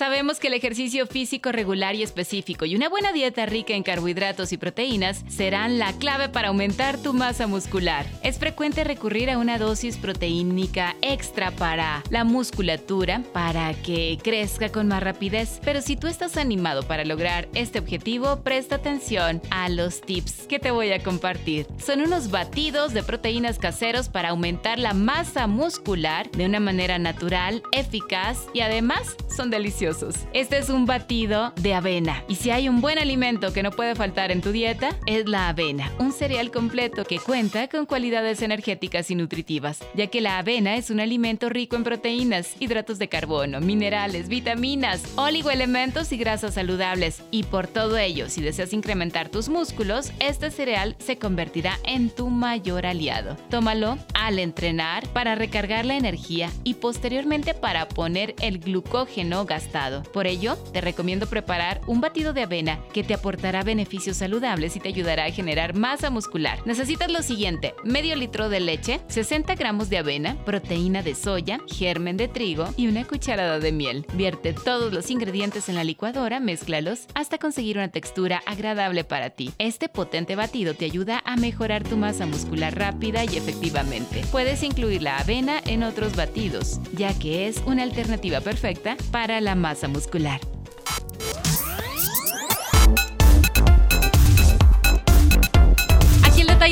Sabemos que el ejercicio físico regular y específico y una buena dieta rica en carbohidratos y proteínas serán la clave para aumentar tu masa muscular. Es frecuente recurrir a una dosis proteínica extra para la musculatura para que crezca con más rapidez, pero si tú estás animado para lograr este objetivo, presta atención a los tips que te voy a compartir. Son unos batidos de proteínas caseros para aumentar la masa muscular de una manera natural, eficaz y además son deliciosos. Este es un batido de avena. Y si hay un buen alimento que no puede faltar en tu dieta, es la avena, un cereal completo que cuenta con cualidades energéticas y nutritivas, ya que la avena es un alimento rico en proteínas, hidratos de carbono, minerales, vitaminas, oligoelementos y grasas saludables. Y por todo ello, si deseas incrementar tus músculos, este cereal se convertirá en tu mayor aliado. Tómalo al entrenar para recargar la energía y posteriormente para poner el glucógeno gastado por ello, te recomiendo preparar un batido de avena que te aportará beneficios saludables y te ayudará a generar masa muscular. Necesitas lo siguiente, medio litro de leche, 60 gramos de avena, proteína de soya, germen de trigo y una cucharada de miel. Vierte todos los ingredientes en la licuadora, mézclalos hasta conseguir una textura agradable para ti. Este potente batido te ayuda a mejorar tu masa muscular rápida y efectivamente. Puedes incluir la avena en otros batidos, ya que es una alternativa perfecta para la masa masa muscular.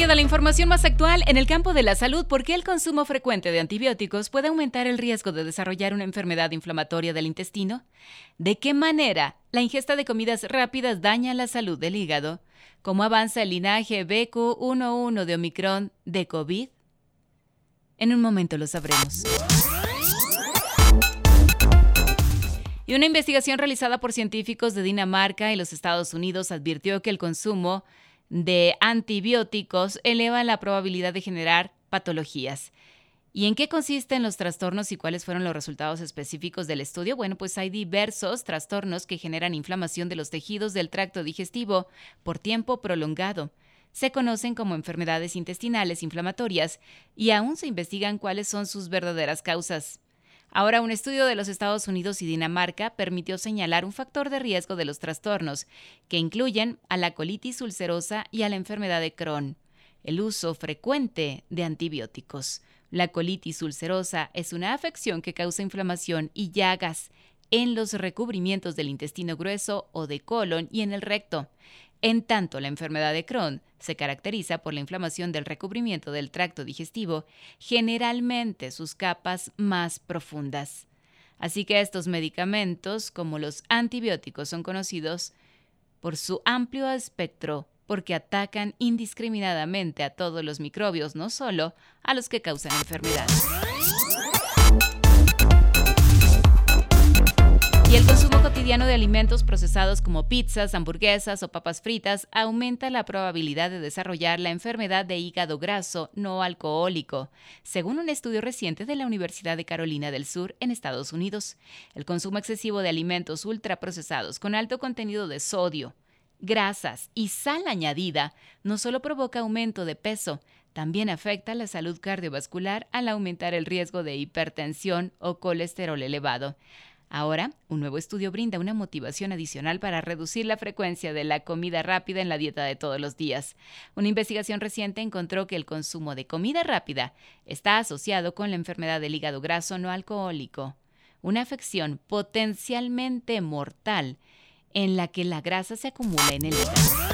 De la información más actual en el campo de la salud, por qué el consumo frecuente de antibióticos puede aumentar el riesgo de desarrollar una enfermedad inflamatoria del intestino, de qué manera la ingesta de comidas rápidas daña la salud del hígado, cómo avanza el linaje BQ11 de Omicron de COVID. En un momento lo sabremos. Y una investigación realizada por científicos de Dinamarca y los Estados Unidos advirtió que el consumo de antibióticos eleva la probabilidad de generar patologías. ¿Y en qué consisten los trastornos y cuáles fueron los resultados específicos del estudio? Bueno, pues hay diversos trastornos que generan inflamación de los tejidos del tracto digestivo por tiempo prolongado. Se conocen como enfermedades intestinales inflamatorias y aún se investigan cuáles son sus verdaderas causas. Ahora, un estudio de los Estados Unidos y Dinamarca permitió señalar un factor de riesgo de los trastornos, que incluyen a la colitis ulcerosa y a la enfermedad de Crohn. El uso frecuente de antibióticos. La colitis ulcerosa es una afección que causa inflamación y llagas en los recubrimientos del intestino grueso o de colon y en el recto. En tanto, la enfermedad de Crohn se caracteriza por la inflamación del recubrimiento del tracto digestivo, generalmente sus capas más profundas. Así que estos medicamentos, como los antibióticos, son conocidos por su amplio espectro porque atacan indiscriminadamente a todos los microbios, no solo a los que causan enfermedad. Cotidiano de alimentos procesados como pizzas, hamburguesas o papas fritas aumenta la probabilidad de desarrollar la enfermedad de hígado graso no alcohólico, según un estudio reciente de la Universidad de Carolina del Sur en Estados Unidos. El consumo excesivo de alimentos ultraprocesados con alto contenido de sodio, grasas y sal añadida no solo provoca aumento de peso, también afecta la salud cardiovascular al aumentar el riesgo de hipertensión o colesterol elevado. Ahora, un nuevo estudio brinda una motivación adicional para reducir la frecuencia de la comida rápida en la dieta de todos los días. Una investigación reciente encontró que el consumo de comida rápida está asociado con la enfermedad del hígado graso no alcohólico, una afección potencialmente mortal en la que la grasa se acumula en el hígado.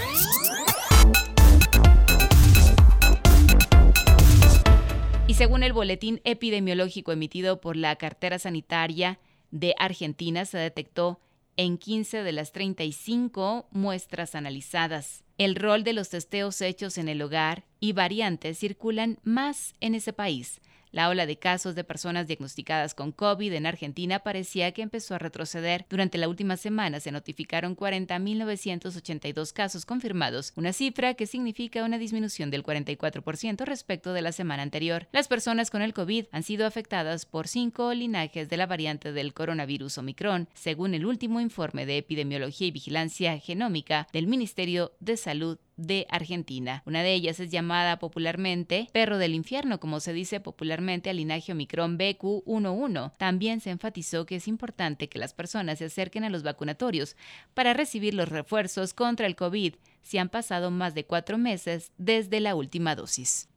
Y según el boletín epidemiológico emitido por la cartera sanitaria, de Argentina se detectó en 15 de las 35 muestras analizadas. El rol de los testeos hechos en el hogar y variantes circulan más en ese país. La ola de casos de personas diagnosticadas con COVID en Argentina parecía que empezó a retroceder. Durante la última semana se notificaron 40.982 casos confirmados, una cifra que significa una disminución del 44% respecto de la semana anterior. Las personas con el COVID han sido afectadas por cinco linajes de la variante del coronavirus Omicron, según el último informe de epidemiología y vigilancia genómica del Ministerio de Salud de Argentina. Una de ellas es llamada popularmente perro del infierno, como se dice popularmente al linaje Omicron BQ11. También se enfatizó que es importante que las personas se acerquen a los vacunatorios para recibir los refuerzos contra el COVID si han pasado más de cuatro meses desde la última dosis.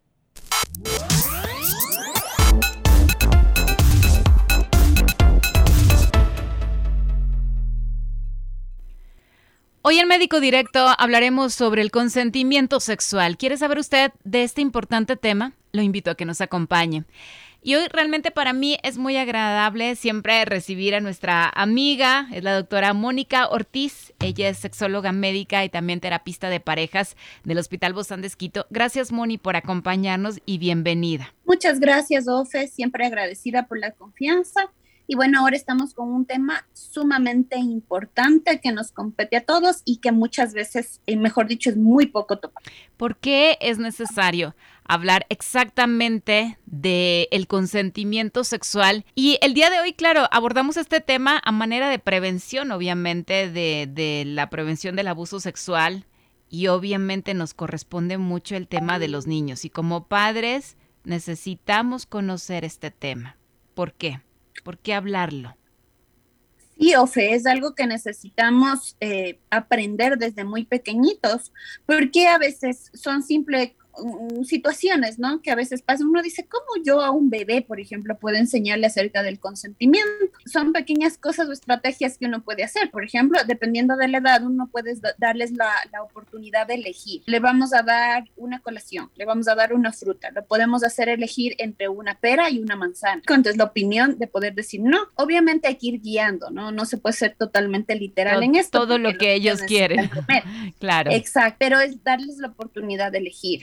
Hoy en Médico Directo hablaremos sobre el consentimiento sexual. ¿Quiere saber usted de este importante tema? Lo invito a que nos acompañe. Y hoy realmente para mí es muy agradable siempre recibir a nuestra amiga, es la doctora Mónica Ortiz. Ella es sexóloga médica y también terapista de parejas del Hospital Bozán de Esquito. Gracias, Moni, por acompañarnos y bienvenida. Muchas gracias, Ofe. Siempre agradecida por la confianza y bueno, ahora estamos con un tema sumamente importante que nos compete a todos y que muchas veces, eh, mejor dicho, es muy poco tocado. ¿Por qué es necesario hablar exactamente del el consentimiento sexual? Y el día de hoy, claro, abordamos este tema a manera de prevención, obviamente, de, de la prevención del abuso sexual. Y obviamente nos corresponde mucho el tema de los niños. Y como padres necesitamos conocer este tema. ¿Por qué? ¿Por qué hablarlo? Sí, Ofe, es algo que necesitamos eh, aprender desde muy pequeñitos, porque a veces son simples Mm, situaciones, ¿no? Que a veces pasa. Uno dice, ¿cómo yo a un bebé, por ejemplo, puedo enseñarle acerca del consentimiento? Son pequeñas cosas o estrategias que uno puede hacer. Por ejemplo, dependiendo de la edad, uno puede darles la, la oportunidad de elegir. Le vamos a dar una colación, le vamos a dar una fruta, lo podemos hacer elegir entre una pera y una manzana. Entonces, la opinión de poder decir no. Obviamente hay que ir guiando, ¿no? No se puede ser totalmente literal en esto. Todo lo que ellos quieren. claro. Exacto, pero es darles la oportunidad de elegir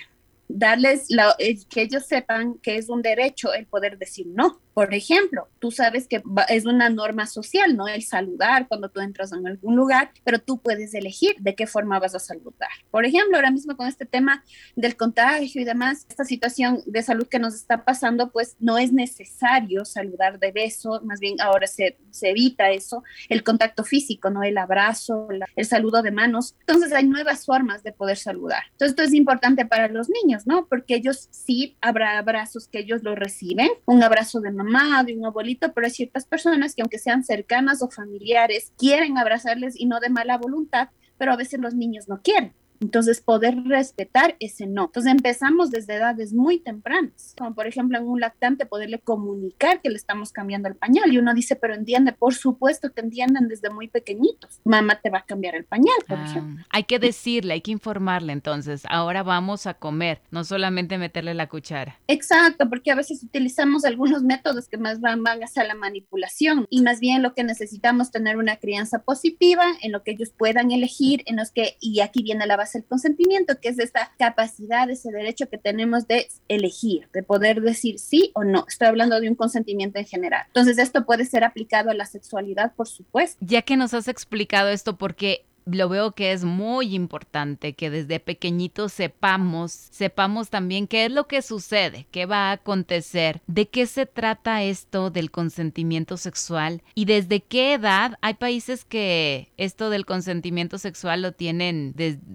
darles la, que ellos sepan que es un derecho el poder decir no. Por ejemplo, tú sabes que es una norma social, ¿no? El saludar cuando tú entras en algún lugar, pero tú puedes elegir de qué forma vas a saludar. Por ejemplo, ahora mismo con este tema del contagio y demás, esta situación de salud que nos está pasando, pues no es necesario saludar de beso, más bien ahora se, se evita eso, el contacto físico, ¿no? El abrazo, el saludo de manos. Entonces hay nuevas formas de poder saludar. Entonces esto es importante para los niños, ¿no? Porque ellos sí habrá abrazos que ellos lo reciben, un abrazo de mamá, de un abuelito, pero hay ciertas personas que aunque sean cercanas o familiares, quieren abrazarles y no de mala voluntad, pero a veces los niños no quieren. Entonces, poder respetar ese no. Entonces, empezamos desde edades muy tempranas, como por ejemplo en un lactante, poderle comunicar que le estamos cambiando el pañal. Y uno dice, pero entiende, por supuesto que entienden desde muy pequeñitos. Mamá te va a cambiar el pañal, por ah, ejemplo. Hay que decirle, hay que informarle entonces, ahora vamos a comer, no solamente meterle la cuchara. Exacto, porque a veces utilizamos algunos métodos que más van, van hacia la manipulación y más bien lo que necesitamos tener una crianza positiva en lo que ellos puedan elegir, en los que, y aquí viene la el consentimiento, que es esta capacidad, ese derecho que tenemos de elegir, de poder decir sí o no. Estoy hablando de un consentimiento en general. Entonces, esto puede ser aplicado a la sexualidad, por supuesto. Ya que nos has explicado esto, porque lo veo que es muy importante que desde pequeñitos sepamos, sepamos también qué es lo que sucede, qué va a acontecer, de qué se trata esto del consentimiento sexual y desde qué edad hay países que esto del consentimiento sexual lo tienen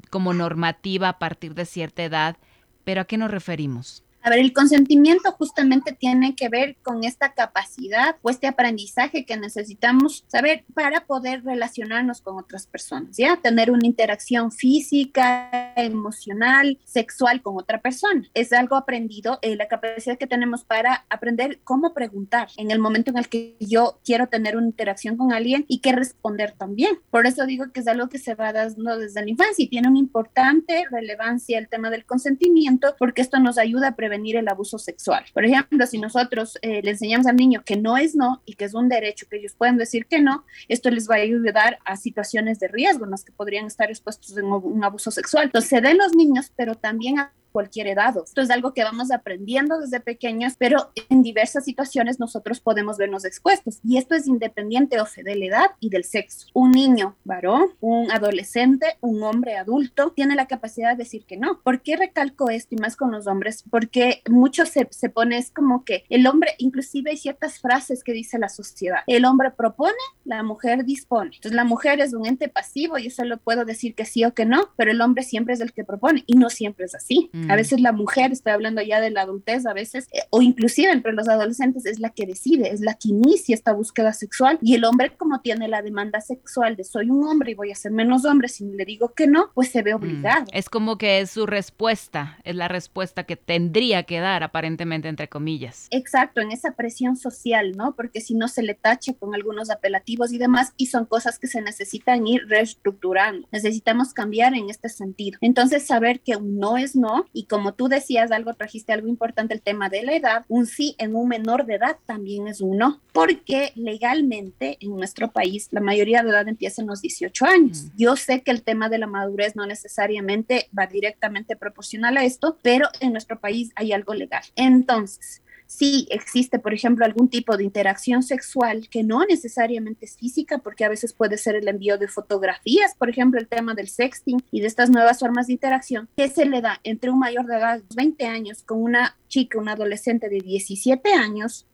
como normativa a partir de cierta edad, pero ¿a qué nos referimos? A ver, el consentimiento justamente tiene que ver con esta capacidad o este aprendizaje que necesitamos saber para poder relacionarnos con otras personas, ¿ya? Tener una interacción física, emocional, sexual con otra persona. Es algo aprendido, eh, la capacidad que tenemos para aprender cómo preguntar en el momento en el que yo quiero tener una interacción con alguien y qué responder también. Por eso digo que es algo que se va dando desde la infancia y tiene una importante relevancia el tema del consentimiento porque esto nos ayuda a prevenir el abuso sexual. Por ejemplo, si nosotros eh, le enseñamos al niño que no es no y que es un derecho, que ellos pueden decir que no, esto les va a ayudar a situaciones de riesgo en las que podrían estar expuestos en un abuso sexual. Entonces, se den los niños, pero también a cualquier edad. Esto es algo que vamos aprendiendo desde pequeños, pero en diversas situaciones nosotros podemos vernos expuestos. Y esto es independiente, Ofe, de la edad y del sexo. Un niño varón, un adolescente, un hombre adulto, tiene la capacidad de decir que no. ¿Por qué recalco esto y más con los hombres? Porque mucho se, se pone, es como que el hombre, inclusive hay ciertas frases que dice la sociedad. El hombre propone, la mujer dispone. Entonces la mujer es un ente pasivo y eso lo puedo decir que sí o que no, pero el hombre siempre es el que propone y no siempre es así. A mm. veces la mujer, estoy hablando ya de la adultez, a veces, eh, o inclusive entre los adolescentes, es la que decide, es la que inicia esta búsqueda sexual y el hombre como tiene la demanda sexual de soy un hombre y voy a ser menos hombre, si le digo que no, pues se ve mm. obligado. Es como que es su respuesta, es la respuesta que tendría que dar aparentemente entre comillas. Exacto, en esa presión social, ¿no? Porque si no se le tacha con algunos apelativos y demás y son cosas que se necesitan ir reestructurando. Necesitamos cambiar en este sentido. Entonces, saber que un no es no y como tú decías algo, trajiste algo importante, el tema de la edad, un sí en un menor de edad también es un no, porque legalmente en nuestro país la mayoría de edad empieza en los 18 años. Mm. Yo sé que el tema de la madurez no necesariamente va directamente proporcional a esto, pero en nuestro país hay algo legal. Entonces, si existe, por ejemplo, algún tipo de interacción sexual que no necesariamente es física, porque a veces puede ser el envío de fotografías, por ejemplo, el tema del sexting y de estas nuevas formas de interacción, que se le da entre un mayor de edad, 20 años, con una chica, una adolescente de 17 años,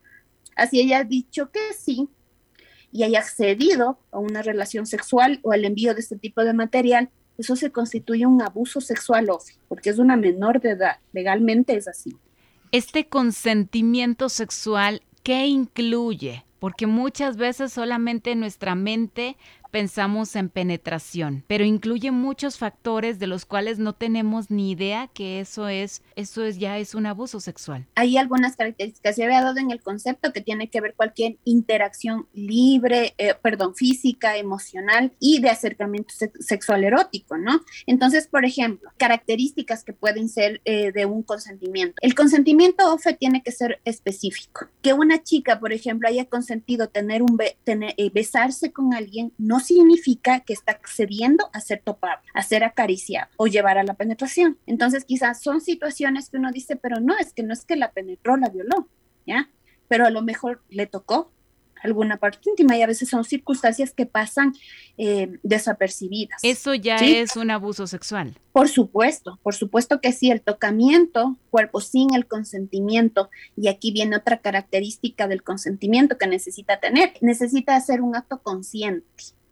así ella ha dicho que sí y haya accedido a una relación sexual o al envío de este tipo de material, eso se constituye un abuso sexual, porque es una menor de edad, legalmente es así. Este consentimiento sexual, ¿qué incluye? Porque muchas veces solamente nuestra mente pensamos en penetración, pero incluye muchos factores de los cuales no tenemos ni idea que eso es, eso es ya es un abuso sexual. Hay algunas características, se había dado en el concepto que tiene que ver cualquier interacción libre, eh, perdón, física, emocional y de acercamiento sexual erótico, ¿no? Entonces, por ejemplo, características que pueden ser eh, de un consentimiento. El consentimiento OFE tiene que ser específico. Que una chica, por ejemplo, haya consentido tener un tener, eh, besarse con alguien no significa que está accediendo a ser topado, a ser acariciado o llevar a la penetración. Entonces, quizás son situaciones que uno dice, pero no, es que no es que la penetró, la violó, ¿ya? Pero a lo mejor le tocó alguna parte íntima y a veces son circunstancias que pasan eh, desapercibidas. Eso ya es un abuso sexual. Por supuesto, por supuesto que sí, el tocamiento, cuerpo sin el consentimiento, y aquí viene otra característica del consentimiento que necesita tener, necesita hacer un acto consciente.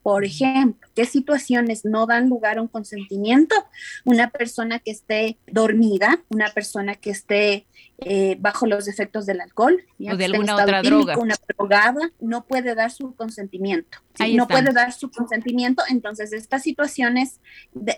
Por ejemplo, ¿qué situaciones no dan lugar a un consentimiento? Una persona que esté dormida, una persona que esté eh, bajo los efectos del alcohol o de alguna otra droga. Una drogada no puede dar su consentimiento. Si no puede dar su consentimiento, entonces estas situaciones,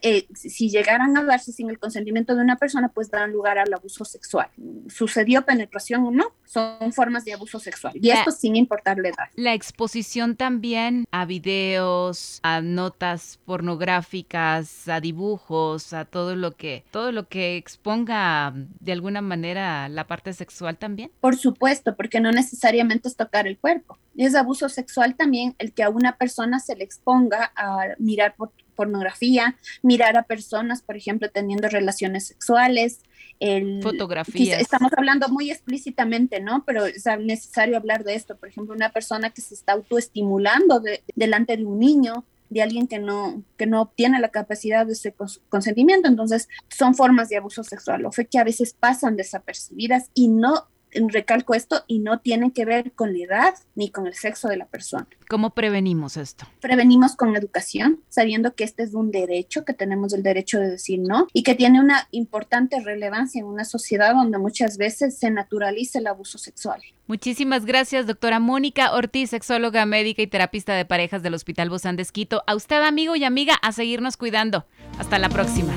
eh, si llegaran a darse sin el consentimiento de una persona, pues dan lugar al abuso sexual. ¿Sucedió penetración o no? Son formas de abuso sexual. Y esto sin importar la edad. La exposición también a videos, a notas pornográficas, a dibujos, a todo lo que, todo lo que exponga de alguna manera la parte sexual también? Por supuesto, porque no necesariamente es tocar el cuerpo. Es abuso sexual también el que a una persona se le exponga a mirar pornografía, mirar a personas, por ejemplo, teniendo relaciones sexuales. El, Fotografías. Estamos hablando muy explícitamente, ¿no? Pero es necesario hablar de esto. Por ejemplo, una persona que se está autoestimulando delante de un niño, de alguien que no, que no obtiene la capacidad de ese consentimiento. Entonces, son formas de abuso sexual o fe que a veces pasan desapercibidas y no recalco esto, y no tiene que ver con la edad ni con el sexo de la persona. ¿Cómo prevenimos esto? Prevenimos con educación, sabiendo que este es un derecho, que tenemos el derecho de decir no y que tiene una importante relevancia en una sociedad donde muchas veces se naturaliza el abuso sexual. Muchísimas gracias, doctora Mónica Ortiz, sexóloga médica y terapista de parejas del Hospital Bozán de A usted, amigo y amiga, a seguirnos cuidando. Hasta la próxima.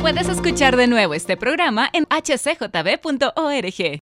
Puedes escuchar de nuevo este programa en hcjb.org.